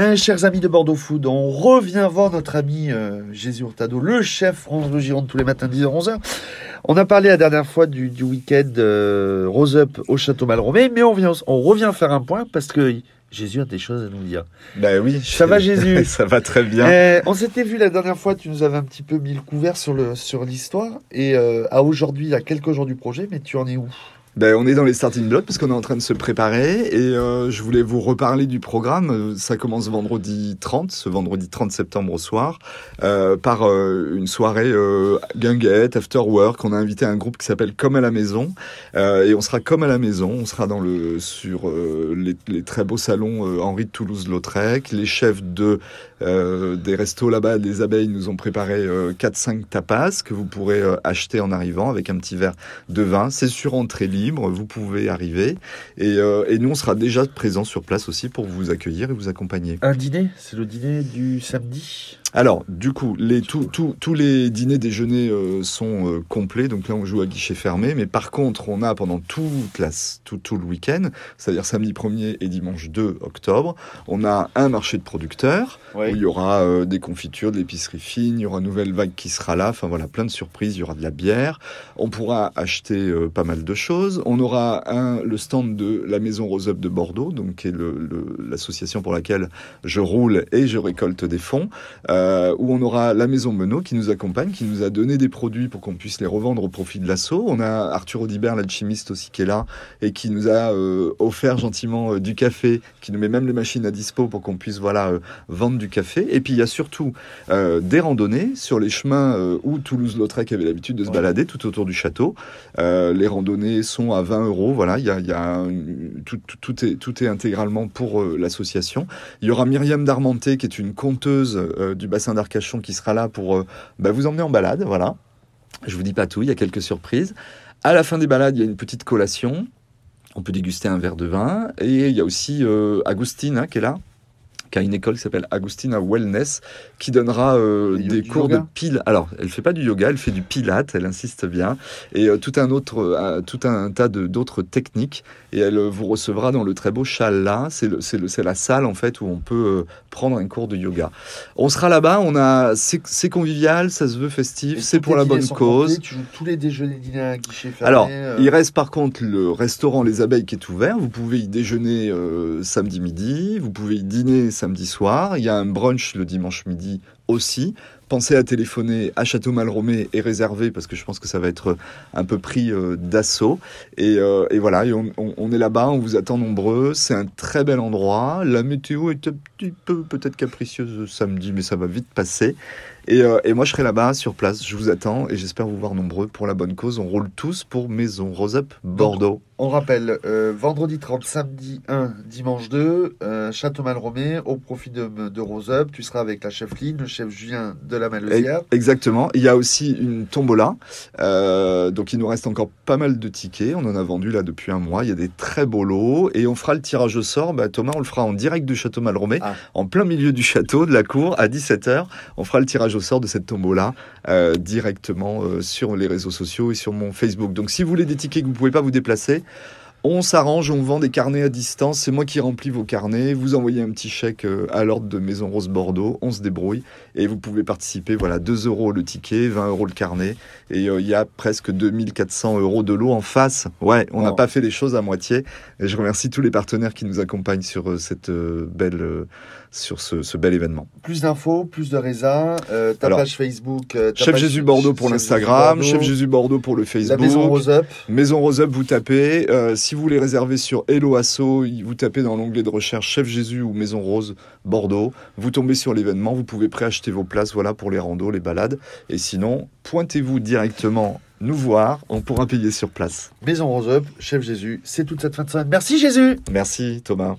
Eh, chers amis de Bordeaux Food, on revient voir notre ami euh, Jésus Hurtado, le chef France de Gironde tous les matins 10h-11h. On a parlé la dernière fois du, du week-end euh, Rose Up au Château Malromé, mais on, vient, on revient faire un point parce que Jésus a des choses à nous dire. Ben oui. Ça va Jésus Ça va très bien. Eh, on s'était vu la dernière fois, tu nous avais un petit peu mis le couvert sur le sur l'histoire et euh, à aujourd'hui, à quelques jours du projet, mais tu en es où? Ben, on est dans les starting blocks parce qu'on est en train de se préparer et euh, je voulais vous reparler du programme. Ça commence vendredi 30, ce vendredi 30 septembre au soir, euh, par euh, une soirée guinguette, after work. On a invité un groupe qui s'appelle Comme à la maison et on sera comme à la maison. On sera dans le sur les, très beaux salons Henri de Toulouse-Lautrec. Les chefs de des restos là-bas, des abeilles, nous ont préparé euh, 4-5 tapas que vous pourrez acheter en arrivant avec un petit verre de vin. C'est sur entrée libre, vous pouvez arriver. Et, euh, et nous, on sera déjà présents sur place aussi pour vous accueillir et vous accompagner. Un dîner C'est le dîner du samedi? Alors, du coup, les, tous tous- tous les dîners déjeuners euh, sont euh, complets. Donc là, on joue à guichet fermé. Mais par contre, on a pendant toute la, tout, tout le week-end, c'est-à-dire samedi 1er et dimanche 2 octobre, on a un marché de producteurs où il y aura euh, des confitures, de l'épicerie fine, il y aura Nouvelle Vague qui sera là, enfin voilà, plein de surprises, il y aura de la bière, on pourra acheter euh, pas mal de choses, on aura un, le stand de la Maison Rose Up de Bordeaux, donc qui est l'association pour laquelle je roule et je récolte des fonds, euh, où on aura la Maison Menot qui nous accompagne, qui nous a donné des produits pour qu'on puisse les revendre au profit de l'assaut, on a Arthur Audibert, l'alchimiste aussi qui est là, et qui nous a euh, offert gentiment euh, du café, qui nous met même les machines à dispo pour qu'on puisse voilà euh, vendre du café. Et puis il y a surtout euh, des randonnées sur les chemins euh, où Toulouse-Lautrec avait l'habitude de se Ouais. balader tout autour du château. Euh, les randonnées sont à 20 euros. Voilà, il y a, y tout, tout, tout est tout est intégralement pour euh, l'association. Il y aura Myriam Darmenté qui est une conteuse euh, bassin d'Arcachon qui sera là pour euh, bah, vous emmener en balade. Voilà. Je vous dis pas tout, il y a quelques surprises. À la fin des balades, il y a une petite collation. On peut déguster un verre de vin. Et il y a aussi euh, Agustine qui est là, qui a une école qui s'appelle Agustina Wellness, qui donnera euh, des cours de pile. Alors, elle fait pas du yoga, elle fait du pilate, elle insiste bien, et euh, tout un autre, euh, tout un tas de d'autres techniques. Et elle vous recevra dans le très beau Chala. C'est le, c'est le, c'est la salle en fait où on peut prendre un cours de yoga. On sera là-bas. On a, c'est convivial, ça se veut festif, c'est pour la bonne cause. tu joues tous les déjeuners dîners à guichet fermé. Alors, il reste par contre le restaurant Les Abeilles qui est ouvert. Vous pouvez y déjeuner samedi midi, vous pouvez y dîner samedi soir. Il y a un brunch le dimanche midi aussi. Pensez à téléphoner à Château Malromé et réserver parce que je pense que ça va être un peu pris euh, d'assaut. Et, euh, et voilà, et on, on- on est là-bas, on vous attend nombreux. C'est un très bel endroit. La météo est un petit peu peut-être capricieuse samedi, mais ça va vite passer. Et, euh, et moi, je serai là-bas sur place. Je vous attends et j'espère vous voir nombreux pour la bonne cause. On roule tous pour Maison Rose Up Bordeaux. On rappelle, euh, vendredi 30, samedi 1, dimanche 2, euh, Château Malromé, au profit de, de Rose Up. Tu seras avec la chef Lynn, le chef Julien de la Malesière. Exactement. Il y a aussi une tombola. Euh, donc, il nous reste encore pas mal de tickets. On en a vendu là depuis un mois. Il y a des très beaux lots. Et on fera le tirage au sort. Bah, Thomas, on le fera en direct du Château Malromé, Ah. en plein milieu du château, de la cour, à 17h. On fera le tirage au sort de cette tombola euh, directement euh, sur les réseaux sociaux et sur mon Facebook. Donc, si vous voulez des tickets que vous ne pouvez pas vous déplacer, on s'arrange, on vend des carnets à distance. C'est moi qui remplis vos carnets. Vous envoyez un petit chèque euh, à l'ordre de Maison Rose Bordeaux. On se débrouille et vous pouvez participer. Voilà, 2 euros le ticket, 20 euros le carnet. Et euh, il y a presque 2400 euros de lot en face. Ouais, on n'a pas fait les choses à moitié. Et je remercie tous les partenaires qui nous accompagnent sur euh, cette euh, belle, sur ce, ce bel événement. Plus d'infos, plus de euh, ta Alors, page Facebook. ta Chef page- Jésus Bordeaux pour l'Instagram, Chef Jésus Bordeaux pour le La Facebook. maison Rose Up. Maison Rose Up, vous tapez. Si vous voulez réserver sur Hello Asso, vous tapez dans l'onglet de recherche Chef Jésus ou Maison Rose Bordeaux. Vous tombez sur l'événement, vous pouvez préacheter vos places voilà, pour les randos, les balades. Et sinon, pointez-vous directement nous voir, on pourra payer sur place. Maison Rose Up, chef Jésus. C'est toute cette fin de semaine. Merci Jésus Merci Thomas.